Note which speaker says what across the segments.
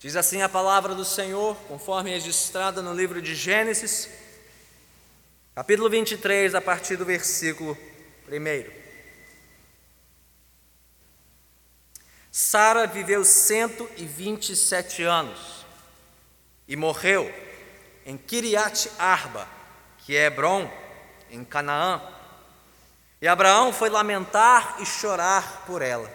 Speaker 1: Diz assim a palavra do Senhor, conforme registrada no livro de Gênesis, capítulo 23, a partir do versículo 1. Sara viveu 127 anos e morreu em Kiriat Arba, que é Hebron, em Canaã. E Abraão foi lamentar e chorar por ela.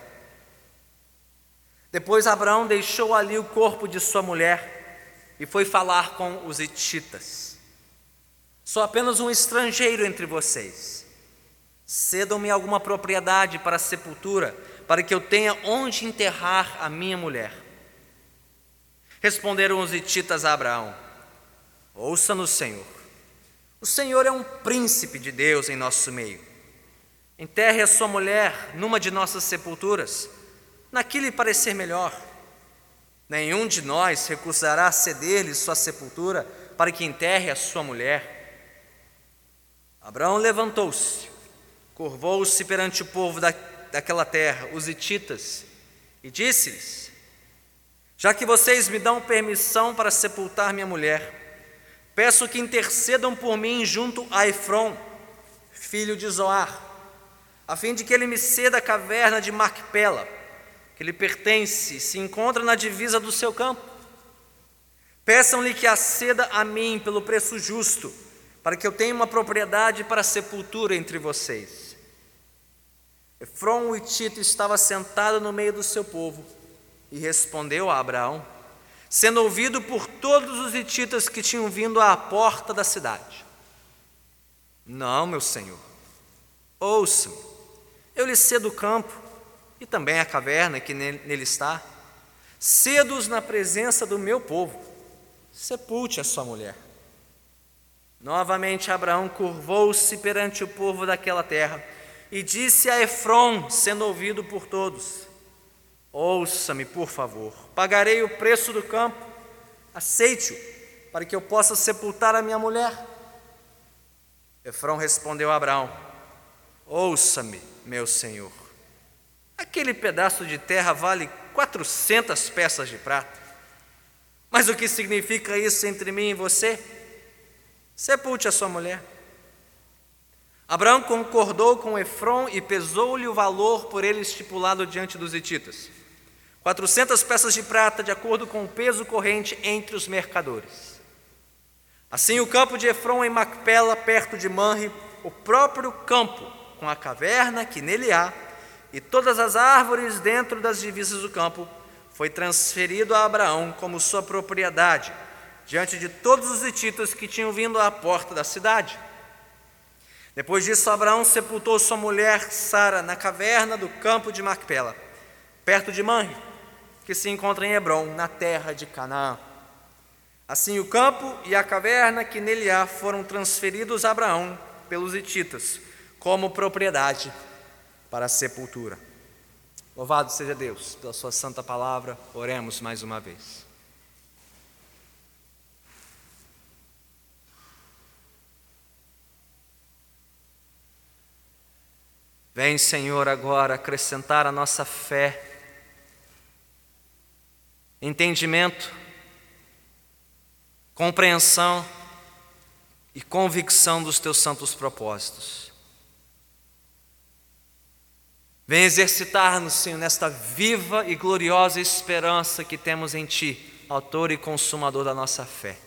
Speaker 1: Depois Abraão deixou ali o corpo de sua mulher e foi falar com os hititas. Sou apenas um estrangeiro entre vocês. Cedam-me alguma propriedade para a sepultura, para que eu tenha onde enterrar a minha mulher. Responderam os hititas a Abraão: Ouça-nos, Senhor. O Senhor é um príncipe de Deus em nosso meio. Enterre a sua mulher numa de nossas sepulturas naquilo lhe parecer melhor. Nenhum de nós recusará ceder-lhe sua sepultura para que enterre a sua mulher. Abraão levantou-se, curvou-se perante o povo da, daquela terra, os hititas, e disse-lhes: Já que vocês me dão permissão para sepultar minha mulher, peço que intercedam por mim junto a Efron, filho de Zoar, a fim de que ele me ceda a caverna de Macpela que lhe pertence, se encontra na divisa do seu campo. Peçam-lhe que aceda a mim pelo preço justo, para que eu tenha uma propriedade para sepultura entre vocês. Efron o Tito estava sentado no meio do seu povo e respondeu a Abraão, sendo ouvido por todos os hititas que tinham vindo à porta da cidade: Não, meu senhor, ouça-me, eu lhe cedo o campo e também a caverna que nele está. Cedos na presença do meu povo, sepulte a sua mulher. Novamente Abraão curvou-se perante o povo daquela terra e disse a Efron, sendo ouvido por todos: Ouça-me, por favor, pagarei o preço do campo, aceite-o, para que eu possa sepultar a minha mulher. Efron respondeu a Abraão: Ouça-me, meu senhor. Aquele pedaço de terra vale 400 peças de prata. Mas o que significa isso entre mim e você? Sepulte a sua mulher. Abraão concordou com Efron e pesou-lhe o valor por ele estipulado diante dos hititas. 400 peças de prata, de acordo com o peso corrente entre os mercadores. Assim, o campo de Efron em Macpela, perto de Manre, o próprio campo, com a caverna que nele há, e todas as árvores dentro das divisas do campo, foi transferido a Abraão como sua propriedade, diante de todos os hititas que tinham vindo à porta da cidade. Depois disso, Abraão sepultou sua mulher Sara na caverna do campo de Macpela, perto de Manre, que se encontra em Hebron, na terra de Canaã. Assim, o campo e a caverna que nele há foram transferidos a Abraão pelos hititas, como propriedade para a sepultura. Louvado seja Deus pela Sua santa palavra, oremos mais uma vez. Vem, Senhor, agora acrescentar a nossa fé, entendimento, compreensão e convicção dos teus santos propósitos. Vem exercitar-nos, Senhor, nesta viva e gloriosa esperança que temos em Ti, Autor e Consumador da nossa fé.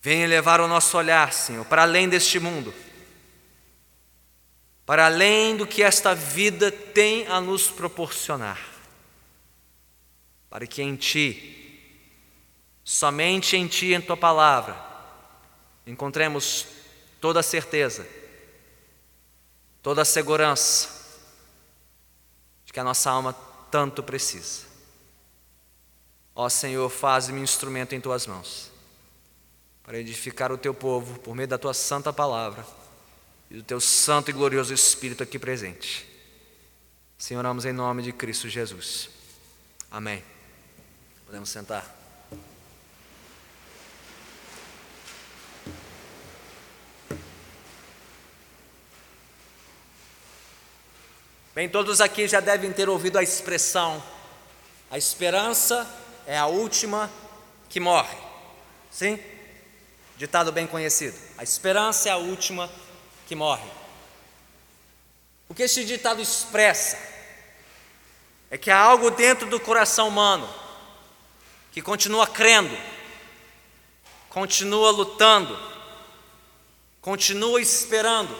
Speaker 1: Venha levar o nosso olhar, Senhor, para além deste mundo, para além do que esta vida tem a nos proporcionar, para que em Ti, somente em Ti, em Tua palavra, encontremos toda a certeza toda a segurança de que a nossa alma tanto precisa. Ó Senhor, faz-me instrumento em tuas mãos para edificar o teu povo por meio da tua santa palavra e do teu santo e glorioso Espírito aqui presente. Senhor, oramos em nome de Cristo Jesus. Amém. Podemos sentar. Bem, todos aqui já devem ter ouvido a expressão A esperança é a última que morre. Sim? Ditado bem conhecido. A esperança é a última que morre. O que este ditado expressa é que há algo dentro do coração humano que continua crendo, continua lutando, continua esperando,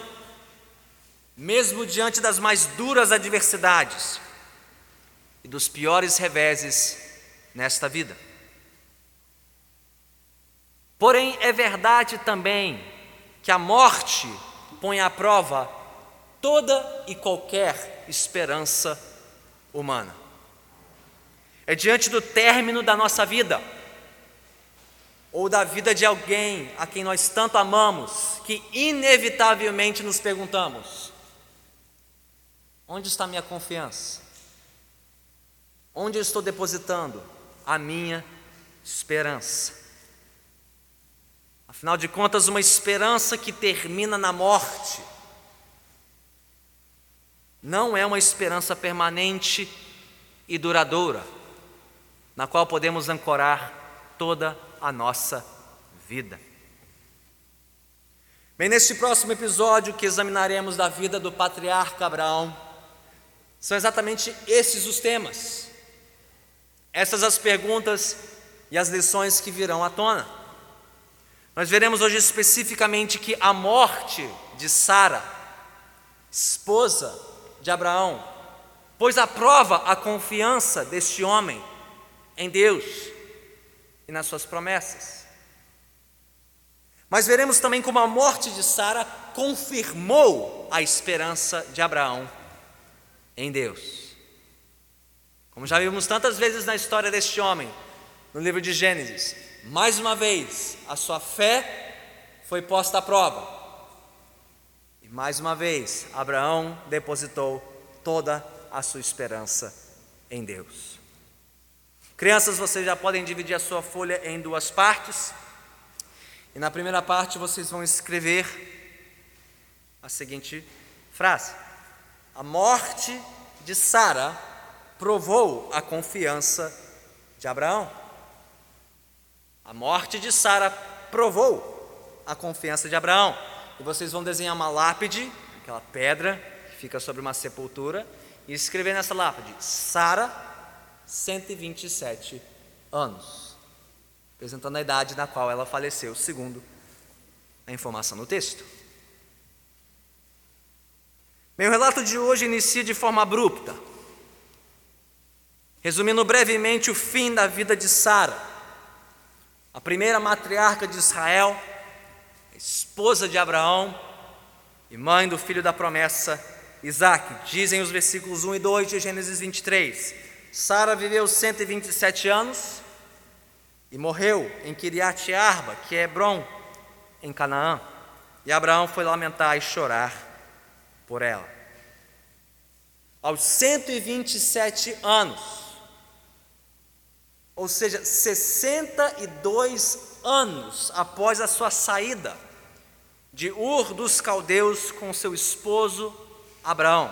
Speaker 1: mesmo diante das mais duras adversidades e dos piores reveses nesta vida. Porém, é verdade também que a morte põe à prova toda e qualquer esperança humana. É diante do término da nossa vida, ou da vida de alguém a quem nós tanto amamos, que inevitavelmente nos perguntamos: onde está minha confiança? Onde eu estou depositando a minha esperança? Afinal de contas, uma esperança que termina na morte não é uma esperança permanente e duradoura, na qual podemos ancorar toda a nossa vida. Bem, neste próximo episódio que examinaremos da vida do patriarca Abraão, são exatamente esses os temas, essas as perguntas e as lições que virão à tona. Nós veremos hoje especificamente que a morte de Sara, esposa de Abraão, pôs à prova a confiança deste homem em Deus e nas suas promessas. Mas veremos também como a morte de Sara confirmou a esperança de Abraão em Deus. Como já vimos tantas vezes na história deste homem, no livro de Gênesis, mais uma vez, a sua fé foi posta à prova. E mais uma vez, Abraão depositou toda a sua esperança em Deus. Crianças, vocês já podem dividir a sua folha em duas partes. E na primeira parte vocês vão escrever a seguinte frase: A morte de Sara provou a confiança de Abraão. A morte de Sara provou a confiança de Abraão. E vocês vão desenhar uma lápide, aquela pedra que fica sobre uma sepultura, e escrever nessa lápide: Sara, 127 anos, apresentando a idade na qual ela faleceu, segundo a informação no texto. Meu relato de hoje inicia de forma abrupta, resumindo brevemente o fim da vida de Sara a primeira matriarca de Israel, esposa de Abraão e mãe do filho da promessa, Isaac. Dizem os versículos 1 e 2 de Gênesis 23. Sara viveu 127 anos e morreu em Kiriat Arba, que é Hebron, em Canaã. E Abraão foi lamentar e chorar por ela. Aos 127 anos, ou seja, 62 anos após a sua saída de Ur dos Caldeus com seu esposo Abraão,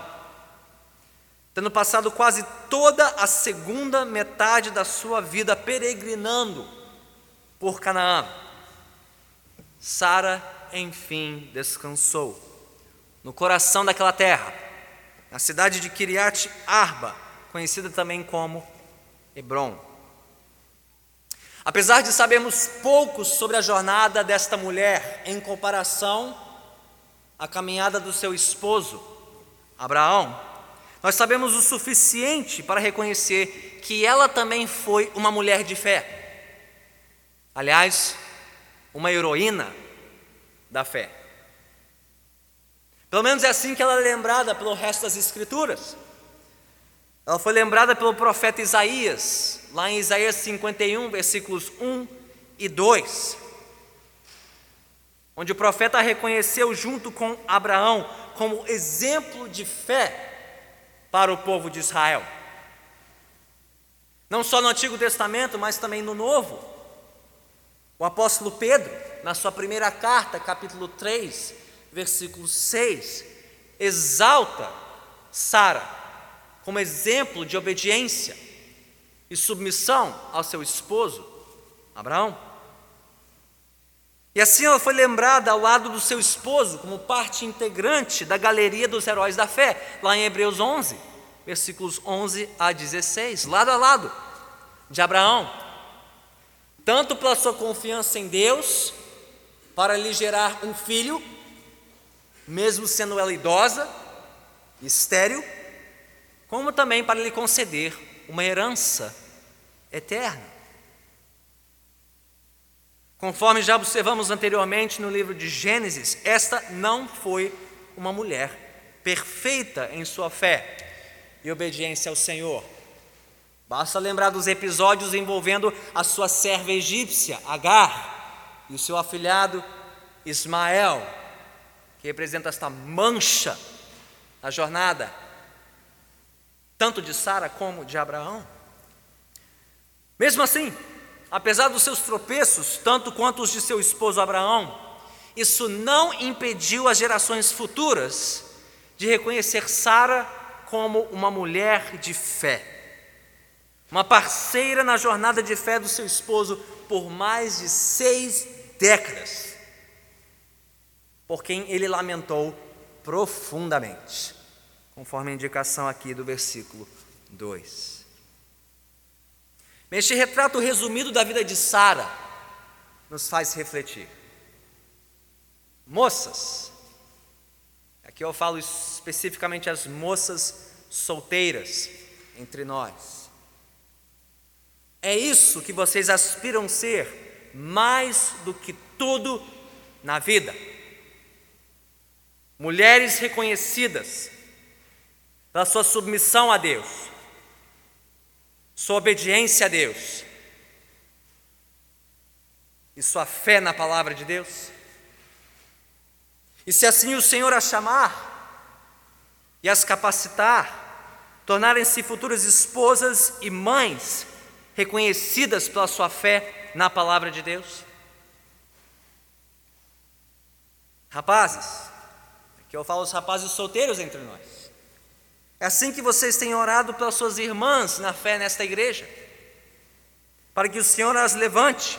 Speaker 1: tendo passado quase toda a segunda metade da sua vida peregrinando por Canaã, Sara enfim descansou no coração daquela terra, na cidade de Kiriat Arba, conhecida também como Hebron. Apesar de sabermos pouco sobre a jornada desta mulher em comparação à caminhada do seu esposo, Abraão, nós sabemos o suficiente para reconhecer que ela também foi uma mulher de fé. Aliás, uma heroína da fé. Pelo menos é assim que ela é lembrada pelo resto das Escrituras. Ela foi lembrada pelo profeta Isaías, lá em Isaías 51, versículos 1 e 2, onde o profeta a reconheceu junto com Abraão como exemplo de fé para o povo de Israel. Não só no Antigo Testamento, mas também no Novo. O apóstolo Pedro, na sua primeira carta, capítulo 3, versículo 6, exalta Sara como exemplo de obediência e submissão ao seu esposo, Abraão. E assim ela foi lembrada ao lado do seu esposo, como parte integrante da galeria dos heróis da fé, lá em Hebreus 11, versículos 11 a 16, lado a lado de Abraão, tanto pela sua confiança em Deus, para lhe gerar um filho, mesmo sendo ela idosa, estéril, como também para lhe conceder uma herança eterna. Conforme já observamos anteriormente no livro de Gênesis, esta não foi uma mulher perfeita em sua fé e obediência ao Senhor. Basta lembrar dos episódios envolvendo a sua serva egípcia, Agar, e o seu afilhado Ismael, que representa esta mancha na jornada, tanto de Sara como de Abraão. Mesmo assim, apesar dos seus tropeços, tanto quanto os de seu esposo Abraão, isso não impediu as gerações futuras de reconhecer Sara como uma mulher de fé, uma parceira na jornada de fé do seu esposo por mais de seis décadas, por quem ele lamentou profundamente, conforme a indicação aqui do versículo 2. Este retrato resumido da vida de Sara nos faz refletir. Moças, aqui eu falo especificamente as moças solteiras entre nós. É isso que vocês aspiram ser mais do que tudo na vida. Mulheres reconhecidas pela sua submissão a Deus, sua obediência a Deus e sua fé na palavra de Deus. E se assim o Senhor as chamar e as capacitar, tornarem-se futuras esposas e mães reconhecidas pela sua fé na palavra de Deus. Rapazes, aqui eu falo os rapazes solteiros entre nós. É assim que vocês têm orado pelas suas irmãs na fé nesta igreja, para que o Senhor as levante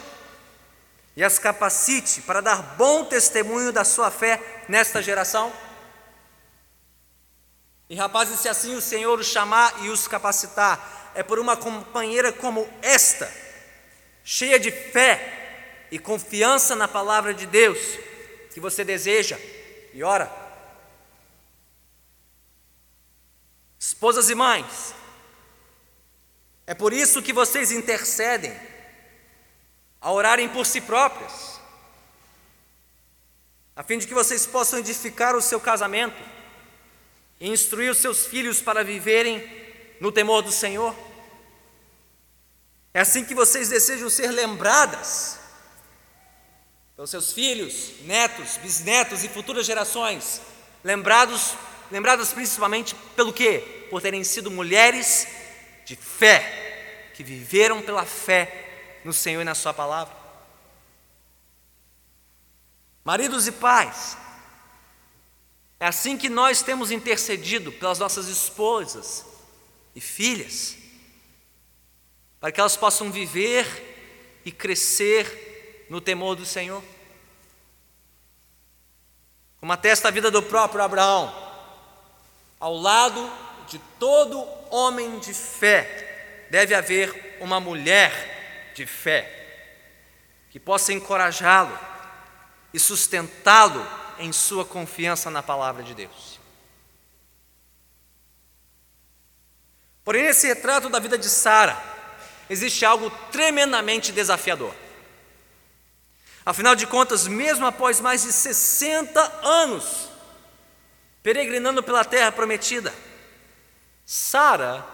Speaker 1: e as capacite para dar bom testemunho da sua fé nesta geração. E rapazes, se assim o Senhor os chamar e os capacitar, é por uma companheira como esta, cheia de fé e confiança na palavra de Deus, que você deseja e ora. Esposas e mães, é por isso que vocês intercedem, a orarem por si próprias, a fim de que vocês possam edificar o seu casamento e instruir os seus filhos para viverem no temor do Senhor. É assim que vocês desejam ser lembradas pelos seus filhos, netos, bisnetos e futuras gerações, lembrados lembradas principalmente pelo quê? Por terem sido mulheres de fé, que viveram pela fé no Senhor e na Sua palavra. Maridos e pais, é assim que nós temos intercedido pelas nossas esposas e filhas, para que elas possam viver e crescer no temor do Senhor. Como atesta a vida do próprio Abraão, ao lado de todo homem de fé, deve haver uma mulher de fé, que possa encorajá-lo e sustentá-lo em sua confiança na palavra de Deus. Porém, nesse retrato da vida de Sara, existe algo tremendamente desafiador. Afinal de contas, mesmo após mais de 60 anos peregrinando pela terra prometida. Sara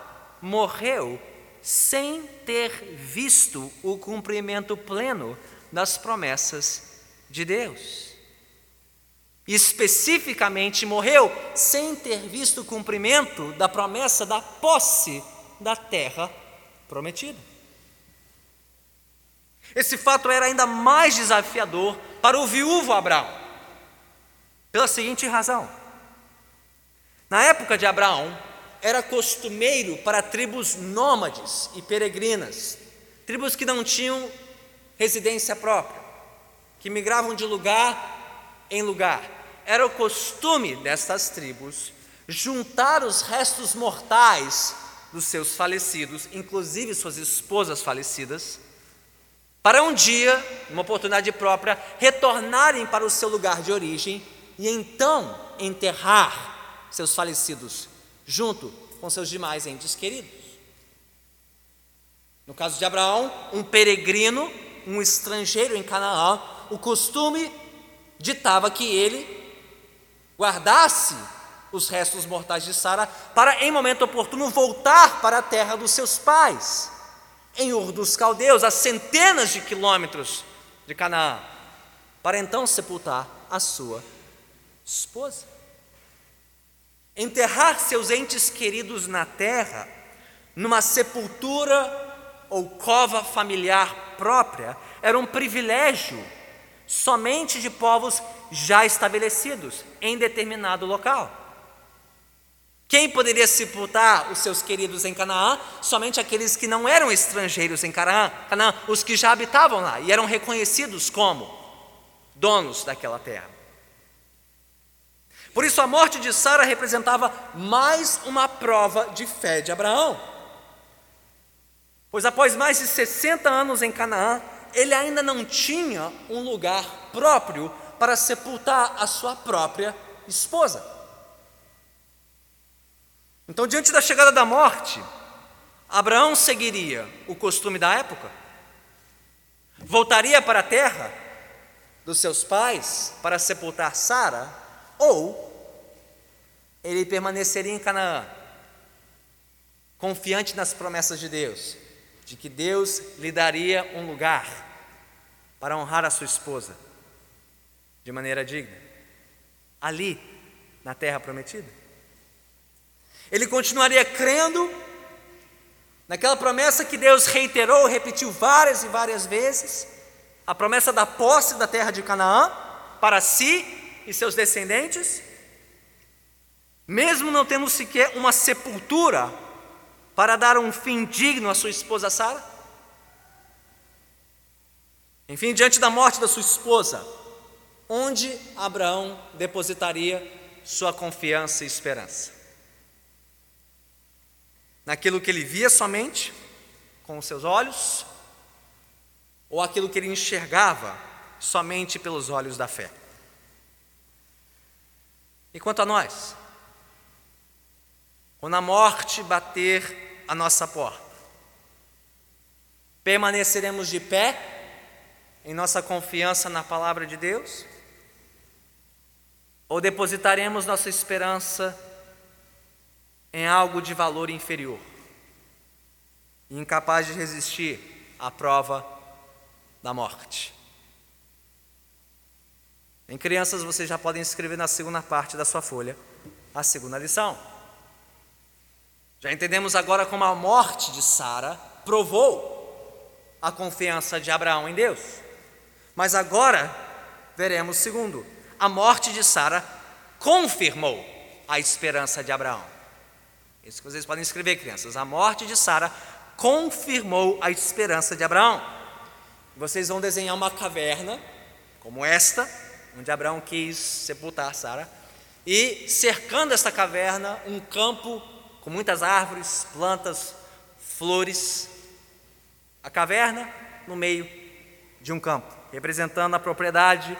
Speaker 1: morreu sem ter visto o cumprimento pleno das promessas de Deus. Especificamente, morreu sem ter visto o cumprimento da promessa da posse da terra prometida. Esse fato era ainda mais desafiador para o viúvo Abraão, pela seguinte razão: na época de Abraão, era costumeiro para tribos nômades e peregrinas, tribos que não tinham residência própria, que migravam de lugar em lugar. Era o costume destas tribos juntar os restos mortais dos seus falecidos, inclusive suas esposas falecidas, para um dia, uma oportunidade própria, retornarem para o seu lugar de origem e então enterrar seus falecidos junto com seus demais entes queridos. No caso de Abraão, um peregrino, um estrangeiro em Canaã, o costume ditava que ele guardasse os restos mortais de Sara para, em momento oportuno, voltar para a terra dos seus pais, em Ur dos Caldeus, a centenas de quilômetros de Canaã, para então sepultar a sua esposa. Enterrar seus entes queridos na terra, numa sepultura ou cova familiar própria, era um privilégio somente de povos já estabelecidos em determinado local. Quem poderia sepultar os seus queridos em Canaã? Somente aqueles que não eram estrangeiros em Canaã, Canaã, os que já habitavam lá e eram reconhecidos como donos daquela terra. Por isso, a morte de Sara representava mais uma prova de fé de Abraão. Pois após mais de 60 anos em Canaã, ele ainda não tinha um lugar próprio para sepultar a sua própria esposa. Então, diante da chegada da morte, Abraão seguiria o costume da época, voltaria para a terra dos seus pais para sepultar Sara ou ele permaneceria em Canaã, confiante nas promessas de Deus, de que Deus lhe daria um lugar para honrar a sua esposa de maneira digna, ali, na terra prometida. Ele continuaria crendo naquela promessa que Deus reiterou, repetiu várias e várias vezes, a promessa da posse da terra de Canaã para si e seus descendentes, mesmo não tendo sequer uma sepultura para dar um fim digno à sua esposa Sara? Enfim, diante da morte da sua esposa, onde Abraão depositaria sua confiança e esperança? Naquilo que ele via somente com os seus olhos, ou aquilo que ele enxergava somente pelos olhos da fé? E quanto a nós? Quando a morte bater a nossa porta, permaneceremos de pé em nossa confiança na palavra de Deus? Ou depositaremos nossa esperança em algo de valor inferior, incapaz de resistir à prova da morte? Em crianças, vocês já podem escrever na segunda parte da sua folha a segunda lição. Já entendemos agora como a morte de Sara provou a confiança de Abraão em Deus. Mas agora veremos segundo, a morte de Sara confirmou a esperança de Abraão. Isso que vocês podem escrever, crianças. A morte de Sara confirmou a esperança de Abraão. Vocês vão desenhar uma caverna como esta, onde Abraão quis sepultar Sara, e cercando esta caverna, um campo com muitas árvores, plantas, flores. A caverna no meio de um campo, representando a propriedade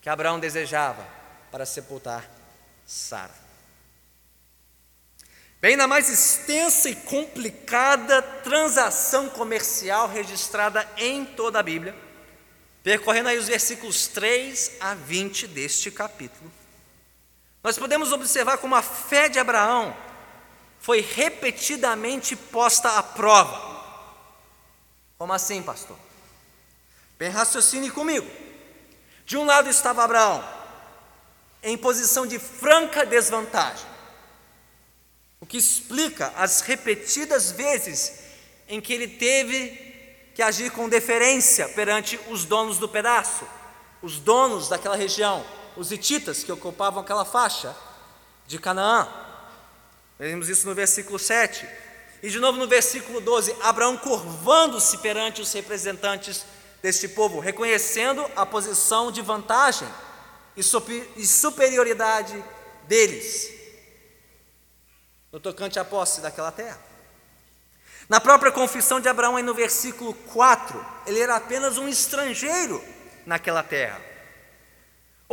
Speaker 1: que Abraão desejava para sepultar Sara. Bem, na mais extensa e complicada transação comercial registrada em toda a Bíblia, Percorrendo aí os versículos 3 a 20 deste capítulo, nós podemos observar como a fé de Abraão foi repetidamente posta à prova. Como assim, pastor? Bem, raciocine comigo. De um lado estava Abraão, em posição de franca desvantagem, o que explica as repetidas vezes em que ele teve que agir com deferência perante os donos do pedaço, os donos daquela região, os hititas que ocupavam aquela faixa de Canaã. Vemos isso no versículo 7. E de novo no versículo 12, Abraão curvando-se perante os representantes deste povo, reconhecendo a posição de vantagem e superioridade deles no tocante à posse daquela terra. Na própria confissão de Abraão, aí no versículo 4, ele era apenas um estrangeiro naquela terra.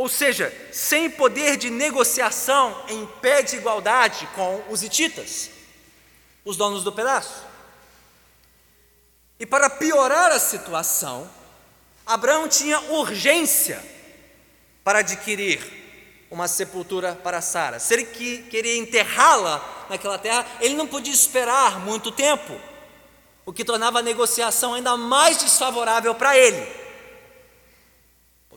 Speaker 1: Ou seja, sem poder de negociação em pé de igualdade com os hititas, os donos do pedaço. E para piorar a situação, Abraão tinha urgência para adquirir uma sepultura para Sara. Se ele queria enterrá-la naquela terra, ele não podia esperar muito tempo, o que tornava a negociação ainda mais desfavorável para ele.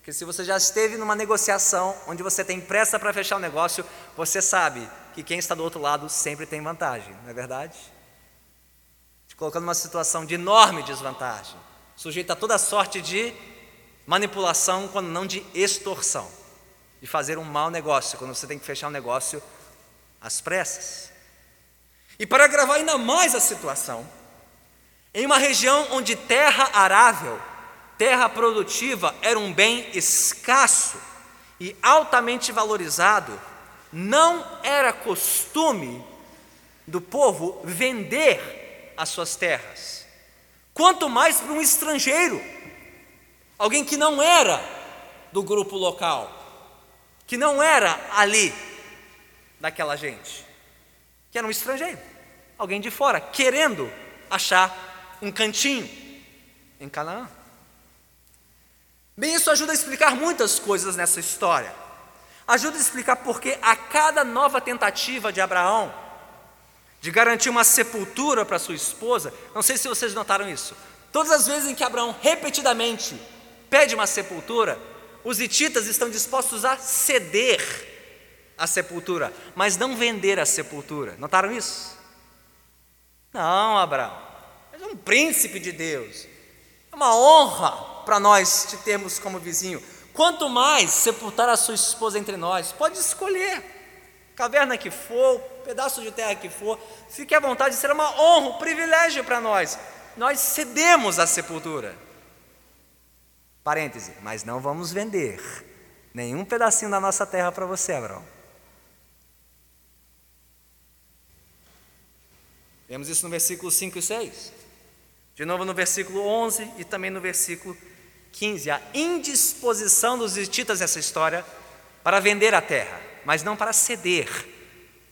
Speaker 1: Porque se você já esteve numa negociação onde você tem pressa para fechar o negócio, você sabe que quem está do outro lado sempre tem vantagem, não é verdade? Te colocando numa situação de enorme desvantagem, sujeito a toda sorte de manipulação, quando não de extorsão, de fazer um mau negócio, quando você tem que fechar um negócio às pressas. E para agravar ainda mais a situação, em uma região onde terra arável terra produtiva era um bem escasso e altamente valorizado, não era costume do povo vender as suas terras, quanto mais para um estrangeiro, alguém que não era do grupo local, que não era ali daquela gente, que era um estrangeiro, alguém de fora, querendo achar um cantinho em Canaã. Bem, isso ajuda a explicar muitas coisas nessa história. Ajuda a explicar porque a cada nova tentativa de Abraão de garantir uma sepultura para sua esposa, não sei se vocês notaram isso. Todas as vezes em que Abraão repetidamente pede uma sepultura, os hititas estão dispostos a ceder a sepultura, mas não vender a sepultura. Notaram isso? Não, Abraão, é um príncipe de Deus. É uma honra para nós te termos como vizinho. Quanto mais sepultar a sua esposa entre nós, pode escolher, caverna que for, pedaço de terra que for, fique à vontade, será uma honra, um privilégio para nós. Nós cedemos a sepultura. Parêntese, mas não vamos vender nenhum pedacinho da nossa terra para você, Abraão. Vemos isso no versículo 5 e 6. De novo no versículo 11 e também no versículo 15, a indisposição dos hititas nessa história para vender a terra, mas não para ceder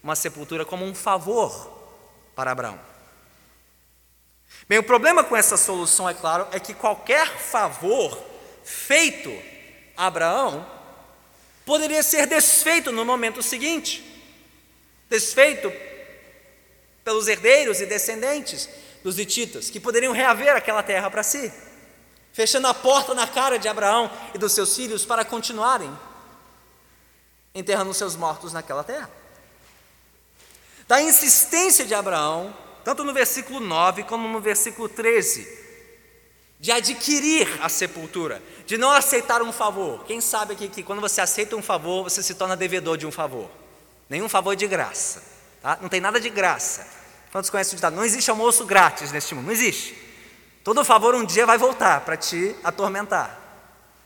Speaker 1: uma sepultura como um favor para Abraão. Bem, o problema com essa solução, é claro, é que qualquer favor feito a Abraão poderia ser desfeito no momento seguinte desfeito pelos herdeiros e descendentes dos hititas, que poderiam reaver aquela terra para si fechando a porta na cara de Abraão e dos seus filhos para continuarem enterrando seus mortos naquela terra. Da insistência de Abraão, tanto no versículo 9 como no versículo 13, de adquirir a sepultura, de não aceitar um favor. Quem sabe aqui que quando você aceita um favor, você se torna devedor de um favor? Nenhum favor de graça, tá? não tem nada de graça. Quantos conhecem o ditado? Não existe almoço grátis neste mundo, não existe. Todo favor um dia vai voltar para te atormentar.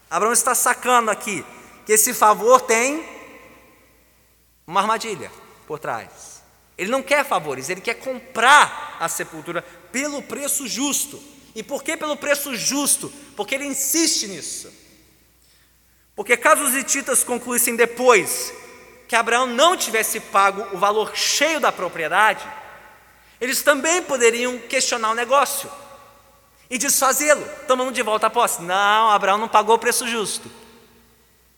Speaker 1: Abraão está sacando aqui que esse favor tem uma armadilha por trás. Ele não quer favores, ele quer comprar a sepultura pelo preço justo. E por que pelo preço justo? Porque ele insiste nisso. Porque caso os hititas concluíssem depois que Abraão não tivesse pago o valor cheio da propriedade, eles também poderiam questionar o negócio e desfazê-lo, tomando de volta a posse. Não, Abraão não pagou o preço justo,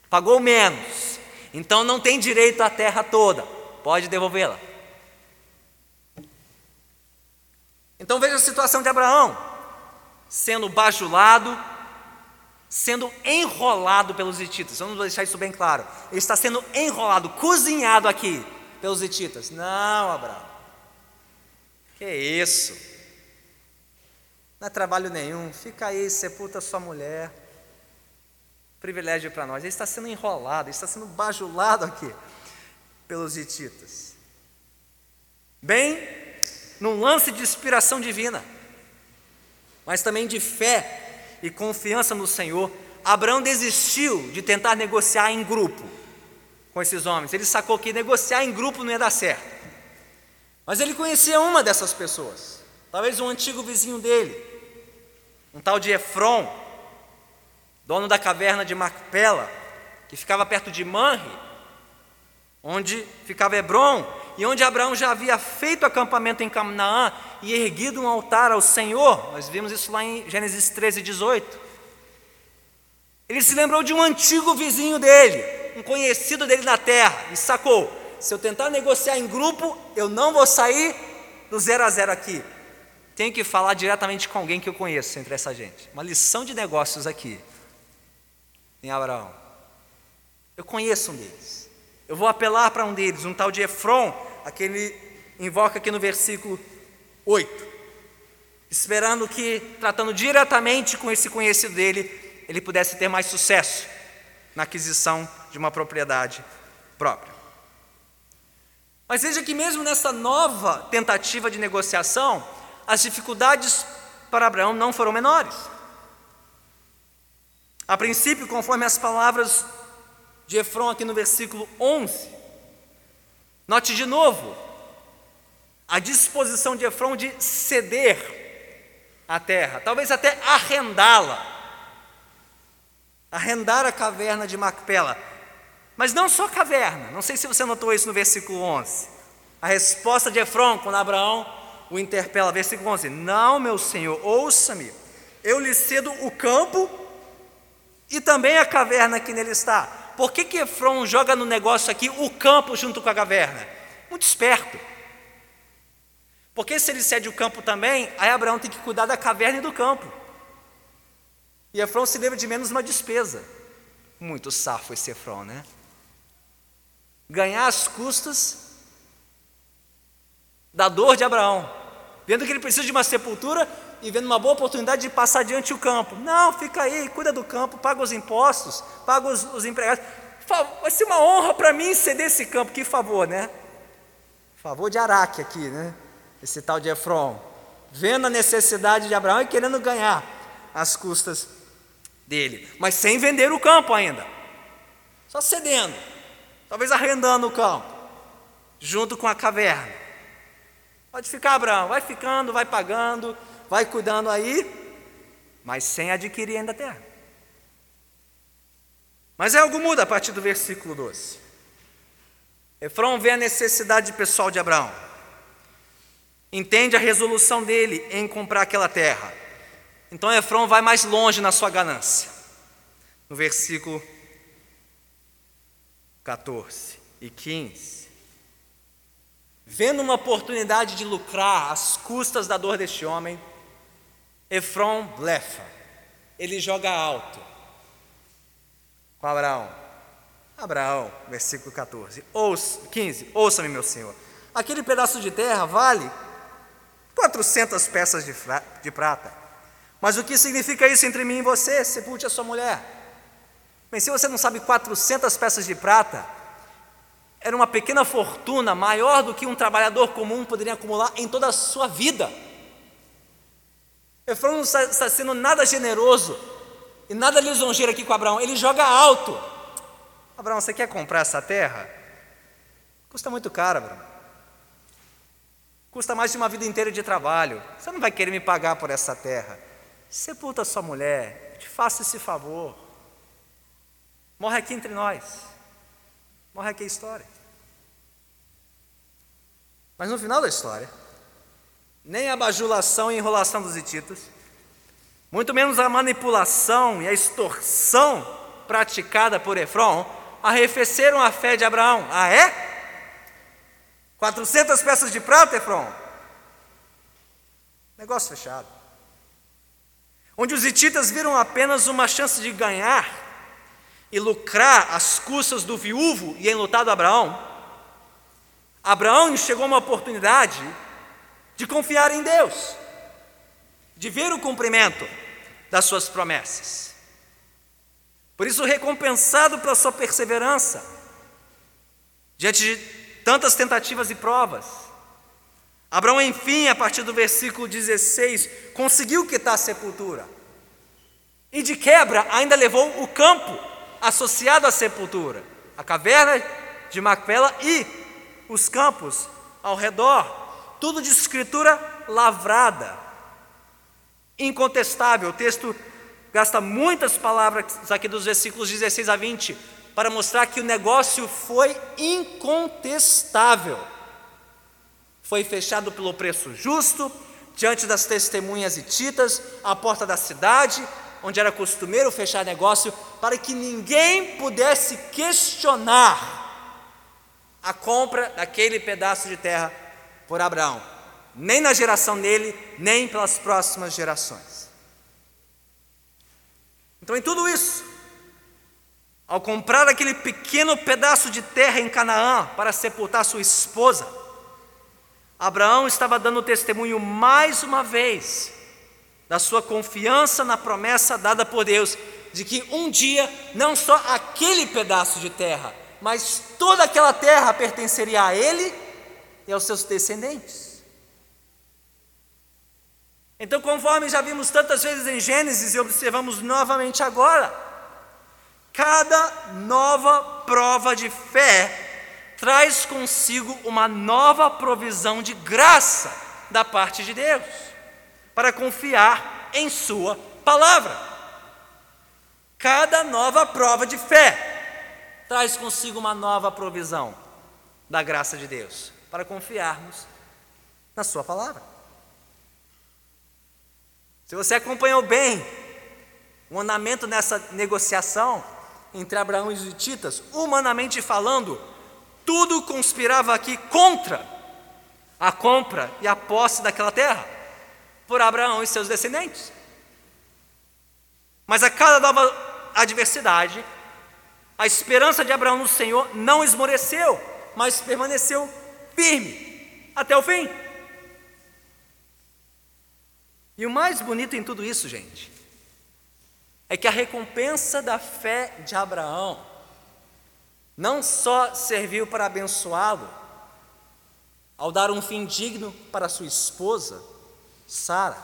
Speaker 1: pagou menos, então não tem direito à terra toda, pode devolvê-la. Então veja a situação de Abraão, sendo bajulado, sendo enrolado pelos hititas. Vamos deixar isso bem claro. Ele está sendo enrolado, cozinhado aqui pelos hititas. Não, Abraão. Que isso? Não é trabalho nenhum, fica aí, sepulta sua mulher. Privilégio para nós. Ele está sendo enrolado, ele está sendo bajulado aqui pelos hititas. bem num lance de inspiração divina, mas também de fé e confiança no Senhor, Abraão desistiu de tentar negociar em grupo com esses homens. Ele sacou que negociar em grupo não ia dar certo. Mas ele conhecia uma dessas pessoas, talvez um antigo vizinho dele, um tal de Efron, dono da caverna de Macpela, que ficava perto de Manre, onde ficava Hebron, e onde Abraão já havia feito acampamento em Canaã e erguido um altar ao Senhor. Nós vimos isso lá em Gênesis 13, 18. Ele se lembrou de um antigo vizinho dele, um conhecido dele na terra, e sacou: se eu tentar negociar em grupo, eu não vou sair do zero a zero aqui. Tenho que falar diretamente com alguém que eu conheço entre essa gente. Uma lição de negócios aqui, em Abraão. Eu conheço um deles. Eu vou apelar para um deles, um tal de Efron, aquele invoca aqui no versículo 8. Esperando que, tratando diretamente com esse conhecido dele, ele pudesse ter mais sucesso na aquisição de uma propriedade própria. Mas veja que, mesmo nessa nova tentativa de negociação, as dificuldades para Abraão não foram menores. A princípio, conforme as palavras de Efron aqui no versículo 11, note de novo a disposição de Efron de ceder a terra, talvez até arrendá-la, arrendar a caverna de Macpela. Mas não só caverna, não sei se você notou isso no versículo 11. A resposta de Efron, quando Abraão o interpela, versículo 11: Não, meu senhor, ouça-me, eu lhe cedo o campo e também a caverna que nele está. Por que, que Efron joga no negócio aqui o campo junto com a caverna? Muito esperto. Porque se ele cede o campo também, aí Abraão tem que cuidar da caverna e do campo. E Efron se lembra de menos uma despesa. Muito safo esse Efron, né? ganhar as custas da dor de Abraão, vendo que ele precisa de uma sepultura e vendo uma boa oportunidade de passar adiante o campo. Não, fica aí, cuida do campo, paga os impostos, paga os, os empregados. Vai ser uma honra para mim ceder esse campo, que favor, né? Favor de Araque aqui, né? Esse tal de Efron, vendo a necessidade de Abraão e querendo ganhar as custas dele, mas sem vender o campo ainda, só cedendo talvez arrendando o campo, junto com a caverna. Pode ficar, Abraão, vai ficando, vai pagando, vai cuidando aí, mas sem adquirir ainda a terra. Mas é algo muda a partir do versículo 12. Efron vê a necessidade pessoal de Abraão, entende a resolução dele em comprar aquela terra. Então Efron vai mais longe na sua ganância. No versículo 14 e 15. Vendo uma oportunidade de lucrar às custas da dor deste homem, Efron blefa, ele joga alto com Abraão. Abraão, versículo 14, ouça, 15, ouça-me, meu senhor, aquele pedaço de terra vale 400 peças de, de prata, mas o que significa isso entre mim e você? Sepulte a sua mulher. Bem, se você não sabe, 400 peças de prata era uma pequena fortuna maior do que um trabalhador comum poderia acumular em toda a sua vida. Efraim não está sendo nada generoso e nada lisonjeiro aqui com Abraão, ele joga alto. Abraão, você quer comprar essa terra? Custa muito caro, Abraão. Custa mais de uma vida inteira de trabalho. Você não vai querer me pagar por essa terra. Sepulta sua mulher, te faça esse favor. Morre aqui entre nós. Morre aqui a história. Mas no final da história, nem a bajulação e enrolação dos hititas, muito menos a manipulação e a extorsão praticada por Efron, arrefeceram a fé de Abraão. Ah, é? 400 peças de prata, Efron? Negócio fechado. Onde os hititas viram apenas uma chance de ganhar e lucrar às custas do viúvo e enlutado Abraão, Abraão enxergou uma oportunidade de confiar em Deus, de ver o cumprimento das suas promessas. Por isso, recompensado pela sua perseverança, diante de tantas tentativas e provas, Abraão, enfim, a partir do versículo 16, conseguiu quitar a sepultura. E de quebra, ainda levou o campo associado à sepultura, a caverna de Macpela e os campos ao redor, tudo de escritura lavrada, incontestável. O texto gasta muitas palavras aqui dos versículos 16 a 20 para mostrar que o negócio foi incontestável. Foi fechado pelo preço justo, diante das testemunhas e titas, à porta da cidade, onde era costumeiro fechar negócio, para que ninguém pudesse questionar a compra daquele pedaço de terra por Abraão, nem na geração dele, nem pelas próximas gerações. Então, em tudo isso, ao comprar aquele pequeno pedaço de terra em Canaã para sepultar sua esposa, Abraão estava dando testemunho mais uma vez da sua confiança na promessa dada por Deus de que um dia não só aquele pedaço de terra, mas toda aquela terra pertenceria a ele e aos seus descendentes. Então, conforme já vimos tantas vezes em Gênesis e observamos novamente agora, cada nova prova de fé traz consigo uma nova provisão de graça da parte de Deus, para confiar em Sua palavra. Cada nova prova de fé traz consigo uma nova provisão da graça de Deus, para confiarmos na Sua palavra. Se você acompanhou bem o andamento nessa negociação entre Abraão e os Hititas, humanamente falando, tudo conspirava aqui contra a compra e a posse daquela terra por Abraão e seus descendentes. Mas a cada nova adversidade, a esperança de Abraão no Senhor não esmoreceu, mas permaneceu firme até o fim. E o mais bonito em tudo isso, gente, é que a recompensa da fé de Abraão não só serviu para abençoá-lo, ao dar um fim digno para sua esposa, Sara,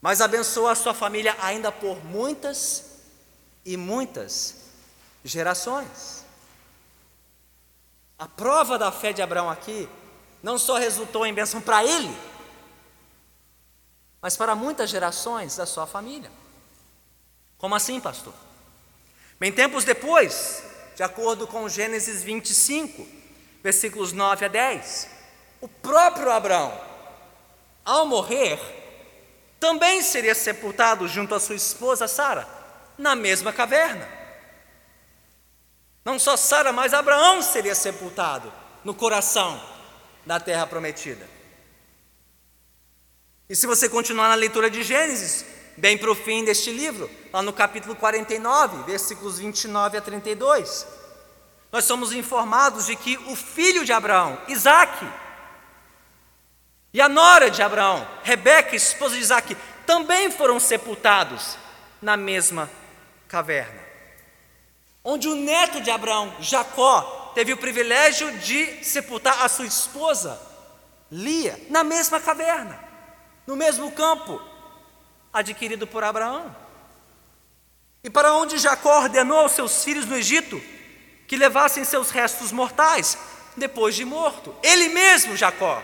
Speaker 1: mas abençoou a sua família ainda por muitas e muitas gerações. A prova da fé de Abraão aqui não só resultou em bênção para ele, mas para muitas gerações da sua família. Como assim, pastor? Bem, tempos depois, de acordo com Gênesis 25, versículos 9 a 10. O próprio Abraão, ao morrer, também seria sepultado junto à sua esposa Sara, na mesma caverna. Não só Sara, mas Abraão seria sepultado no coração da terra prometida. E se você continuar na leitura de Gênesis, bem para o fim deste livro, lá no capítulo 49, versículos 29 a 32, nós somos informados de que o filho de Abraão, Isaac, e a nora de Abraão, Rebeca, esposa de Isaac, também foram sepultados na mesma caverna. Onde o neto de Abraão, Jacó, teve o privilégio de sepultar a sua esposa, Lia, na mesma caverna, no mesmo campo, adquirido por Abraão. E para onde Jacó ordenou aos seus filhos no Egito que levassem seus restos mortais depois de morto. Ele mesmo, Jacó,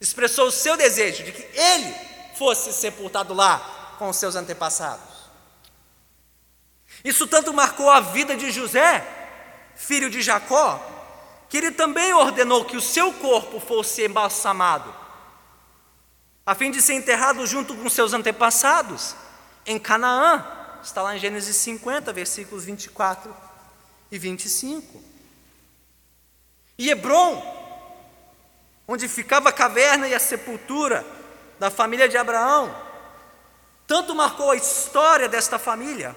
Speaker 1: expressou o seu desejo de que ele fosse sepultado lá com os seus antepassados. Isso tanto marcou a vida de José, filho de Jacó, que ele também ordenou que o seu corpo fosse embalsamado a fim de ser enterrado junto com seus antepassados em Canaã. Está lá em Gênesis 50, versículos 24 e 25. E Hebron, onde ficava a caverna e a sepultura da família de Abraão, tanto marcou a história desta família,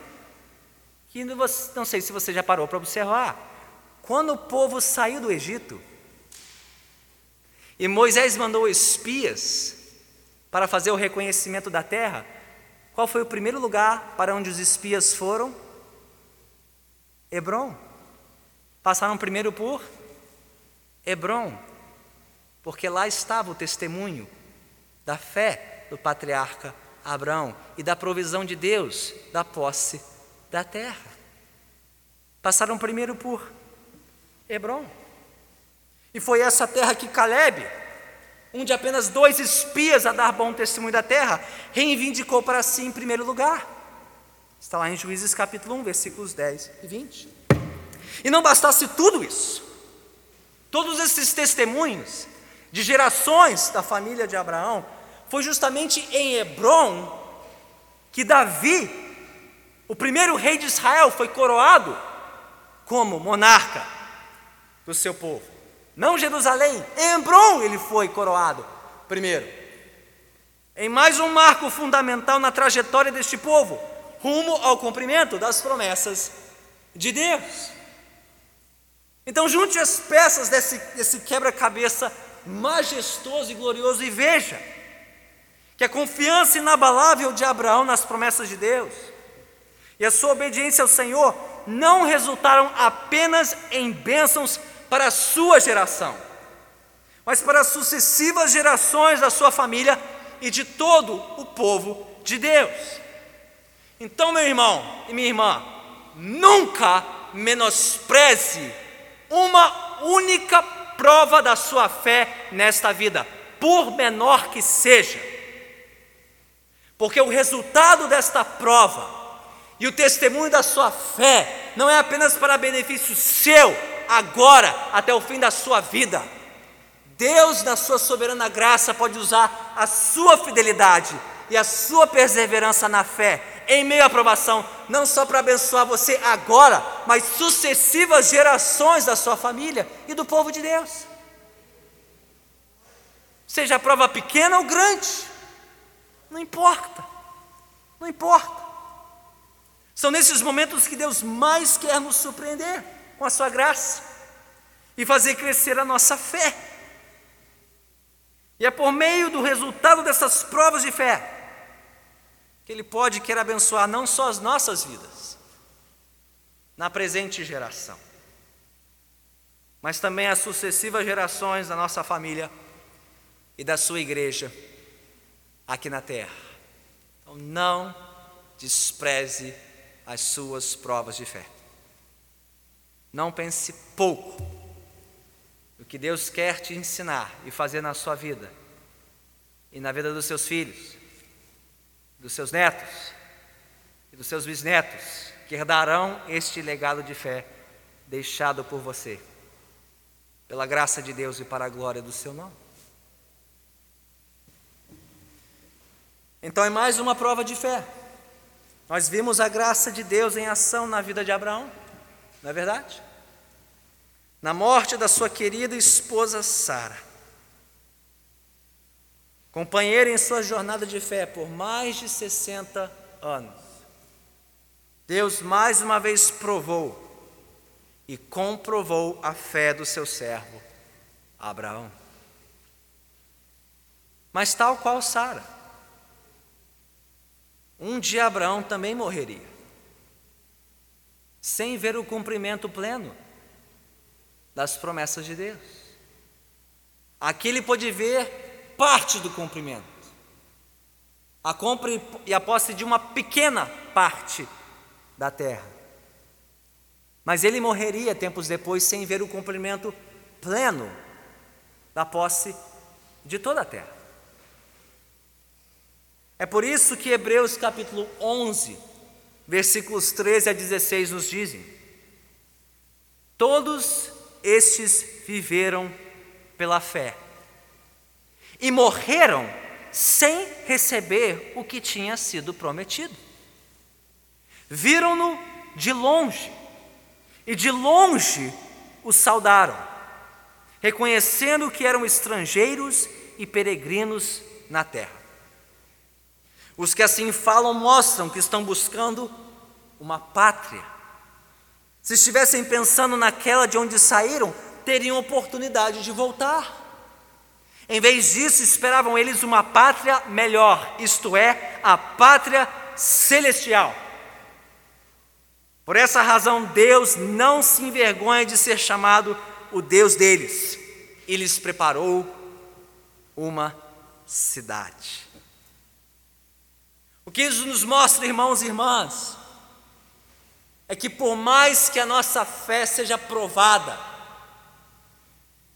Speaker 1: que não sei se você já parou para observar, quando o povo saiu do Egito, e Moisés mandou espias para fazer o reconhecimento da terra, qual foi o primeiro lugar para onde os espias foram? Hebron. Passaram primeiro por Hebron. Porque lá estava o testemunho da fé do patriarca Abraão e da provisão de Deus da posse da terra. Passaram primeiro por Hebron. E foi essa terra que Caleb, um de apenas dois espias a dar bom testemunho da terra, reivindicou para si em primeiro lugar. Está lá em Juízes capítulo 1, versículos 10 e 20. E não bastasse tudo isso, todos esses testemunhos de gerações da família de Abraão, foi justamente em Hebron que Davi, o primeiro rei de Israel, foi coroado como monarca do seu povo. Não Jerusalém, em Hebron ele foi coroado primeiro. Em mais um marco fundamental na trajetória deste povo, rumo ao cumprimento das promessas de Deus. Então, junte as peças desse, desse quebra-cabeça majestoso e glorioso e veja que a confiança inabalável de Abraão nas promessas de Deus e a sua obediência ao Senhor não resultaram apenas em bênçãos para a sua geração, mas para as sucessivas gerações da sua família e de todo o povo de Deus. Então, meu irmão e minha irmã, nunca menospreze uma única prova da sua fé nesta vida, por menor que seja. Porque o resultado desta prova e o testemunho da sua fé não é apenas para benefício seu, agora, até o fim da sua vida. Deus, na sua soberana graça, pode usar a sua fidelidade e a sua perseverança na fé, em meio à provação, não só para abençoar você agora, mas sucessivas gerações da sua família e do povo de Deus. Seja a prova pequena ou grande, não importa, não importa. São nesses momentos que Deus mais quer nos surpreender com a Sua graça e fazer crescer a nossa fé. E é por meio do resultado dessas provas de fé que Ele pode e quer abençoar não só as nossas vidas, na presente geração, mas também as sucessivas gerações da nossa família e da sua igreja aqui na terra. Então, não despreze as suas provas de fé. Não pense pouco no que Deus quer te ensinar e fazer na sua vida e na vida dos seus filhos, dos seus netos e dos seus bisnetos, que herdarão este legado de fé deixado por você, pela graça de Deus e para a glória do seu nome. Então é mais uma prova de fé. Nós vimos a graça de Deus em ação na vida de Abraão, não é verdade? Na morte da sua querida esposa Sara, companheira em sua jornada de fé por mais de 60 anos. Deus mais uma vez provou e comprovou a fé do seu servo Abraão. Mas tal qual Sara, um dia Abraão também morreria, sem ver o cumprimento pleno das promessas de Deus. Aqui ele pôde ver parte do cumprimento, a compra e a posse de uma pequena parte da terra. Mas ele morreria tempos depois sem ver o cumprimento pleno da posse de toda a terra. É por isso que Hebreus capítulo 11, versículos 13 a 16 nos dizem: Todos estes viveram pela fé e morreram sem receber o que tinha sido prometido. Viram-no de longe e de longe o saudaram, reconhecendo que eram estrangeiros e peregrinos na terra. Os que assim falam mostram que estão buscando uma pátria. Se estivessem pensando naquela de onde saíram, teriam oportunidade de voltar. Em vez disso, esperavam eles uma pátria melhor, isto é, a pátria celestial. Por essa razão, Deus não se envergonha de ser chamado o Deus deles e lhes preparou uma cidade. O que isso nos mostra, irmãos e irmãs, é que por mais que a nossa fé seja provada,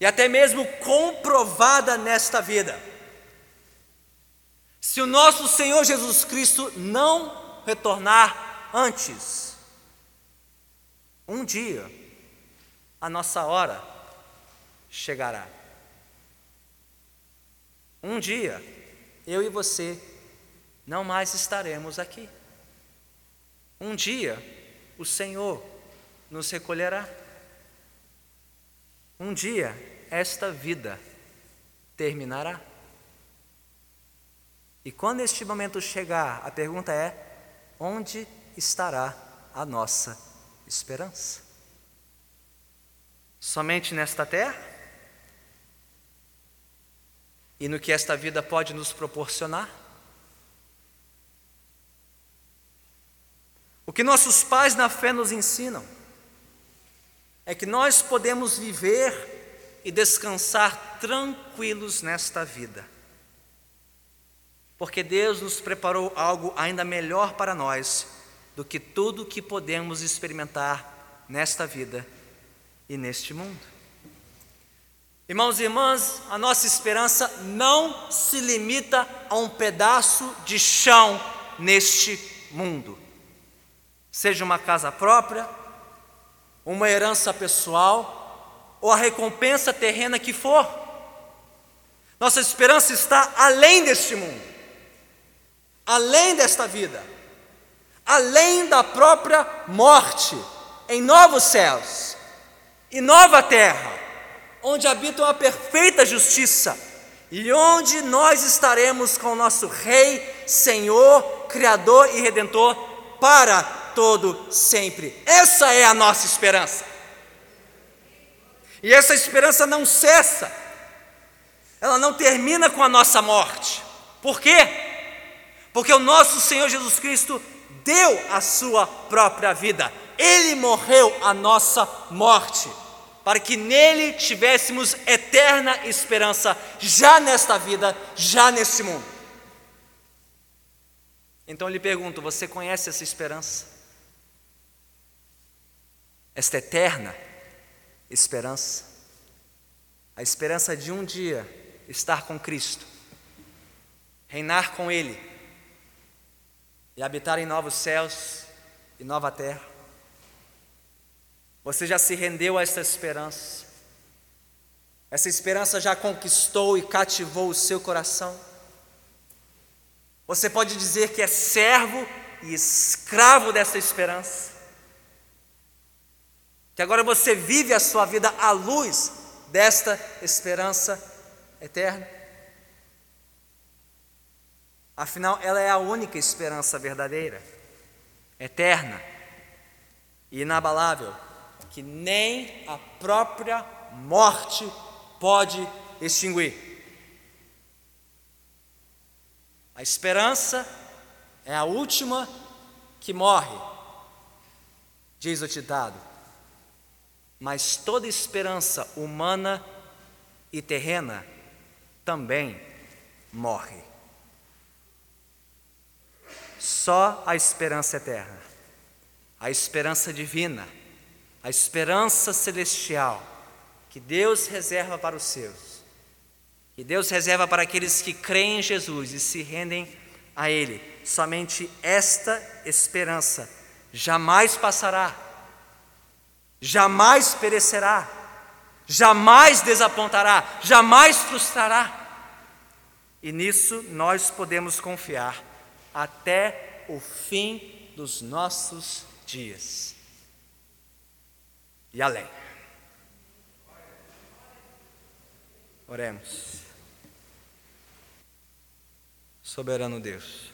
Speaker 1: e até mesmo comprovada nesta vida, se o nosso Senhor Jesus Cristo não retornar antes, um dia a nossa hora chegará. Um dia eu e você não mais estaremos aqui. Um dia o Senhor nos recolherá. Um dia esta vida terminará. E quando este momento chegar, a pergunta é: onde estará a nossa esperança? Somente nesta terra? E no que esta vida pode nos proporcionar? O que nossos pais na fé nos ensinam é que nós podemos viver e descansar tranquilos nesta vida porque Deus nos preparou algo ainda melhor para nós do que tudo que podemos experimentar nesta vida e neste mundo. Irmãos e irmãs, a nossa esperança não se limita a um pedaço de chão neste mundo, seja uma casa própria, uma herança pessoal ou a recompensa terrena que for. Nossa esperança está além deste mundo além desta vida, além da própria morte, em novos céus e nova terra, onde habita a perfeita justiça e onde nós estaremos com o nosso Rei, Senhor, Criador e Redentor para todo sempre. Essa é a nossa esperança. E essa esperança não cessa, ela não termina com a nossa morte. Por quê? Porque o nosso Senhor Jesus Cristo deu a sua própria vida, ele morreu a nossa morte, para que nele tivéssemos eterna esperança, já nesta vida, já neste mundo. Então eu lhe pergunto: você conhece essa esperança? Esta eterna esperança? A esperança de um dia estar com Cristo, reinar com Ele e habitar em novos céus e nova terra? Você já se rendeu a essa esperança? Essa esperança já conquistou e cativou o seu coração? Você pode dizer que é servo e escravo dessa esperança? Que agora você vive a sua vida à luz desta esperança eterna? Afinal, ela é a única esperança verdadeira, eterna e inabalável, que nem a própria morte pode extinguir. A esperança é a última que morre, diz o ditado. Mas toda esperança humana e terrena também morre. Só a esperança eterna, a esperança divina, a esperança celestial que Deus reserva para os seus, que Deus reserva para aqueles que creem em Jesus e se rendem a Ele. Somente esta esperança jamais passará, jamais perecerá, jamais desapontará, jamais frustrará. E nisso nós podemos confiar até o fim dos nossos dias e além. Oremos. Soberano Deus,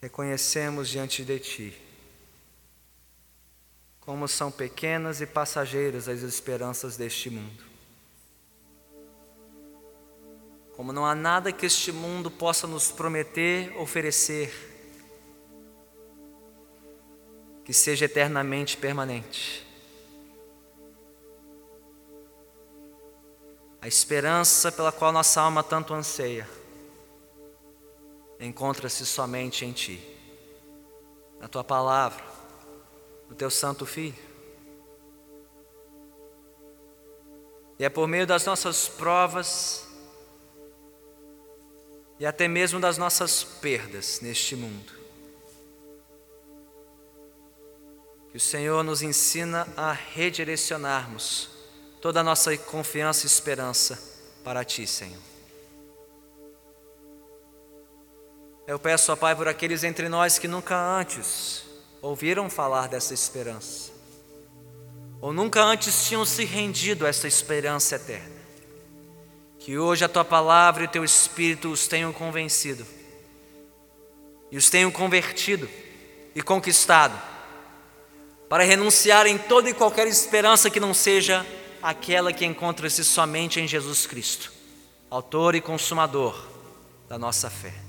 Speaker 1: reconhecemos diante de Ti como são pequenas e passageiras as esperanças deste mundo. como não há nada que este mundo possa nos prometer, oferecer, que seja eternamente permanente. A esperança pela qual nossa alma tanto anseia encontra-se somente em Ti, na Tua palavra, no Teu Santo Filho. E é por meio das nossas provas e até mesmo das nossas perdas neste mundo que o Senhor nos ensina a redirecionarmos toda a nossa confiança e esperança para Ti, Senhor. Eu peço, ó Pai, por aqueles entre nós que nunca antes ouviram falar dessa esperança, ou nunca antes tinham se rendido a essa esperança eterna, que hoje a Tua palavra e o Teu Espírito os tenham convencido, e os tenham convertido e conquistado, para renunciar em toda e qualquer esperança que não seja aquela que encontra-se somente em Jesus Cristo, Autor e Consumador da nossa fé.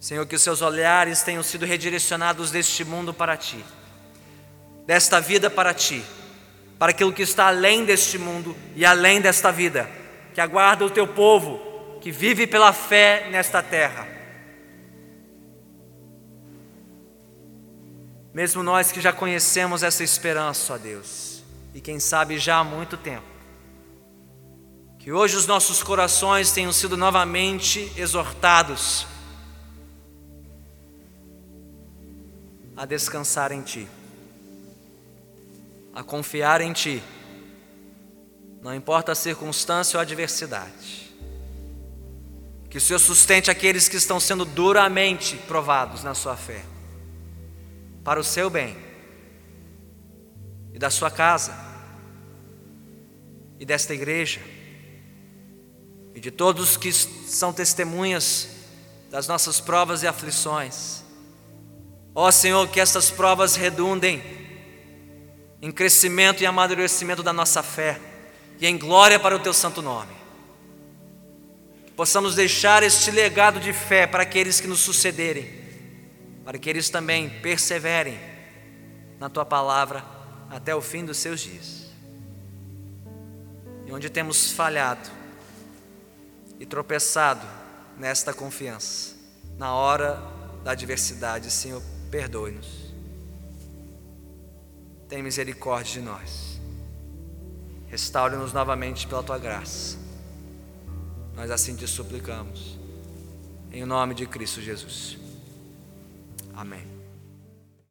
Speaker 1: Senhor, que os seus olhares tenham sido redirecionados deste mundo para ti, desta vida para ti, para aquilo que está além deste mundo e além desta vida, que aguarda o teu povo que vive pela fé nesta terra. Mesmo nós que já conhecemos essa esperança, ó Deus, e quem sabe já há muito tempo, que hoje os nossos corações tenham sido novamente exortados a descansar em Ti, a confiar em Ti, não importa a circunstância ou a adversidade. Que o Senhor sustente aqueles que estão sendo duramente provados na sua fé, para o seu bem e da sua casa e desta igreja e de todos que são testemunhas das nossas provas e aflições Ó oh, Senhor, que essas provas redundem em crescimento e amadurecimento da nossa fé e em glória para o teu santo nome. Que possamos deixar este legado de fé para aqueles que nos sucederem, para que eles também perseverem na tua palavra até o fim dos seus dias. E onde temos falhado e tropeçado nesta confiança, na hora da adversidade, Senhor, perdoe-nos. Tem misericórdia de nós. Restaure-nos novamente pela tua graça. Nós assim te suplicamos. Em nome de Cristo Jesus. Amém.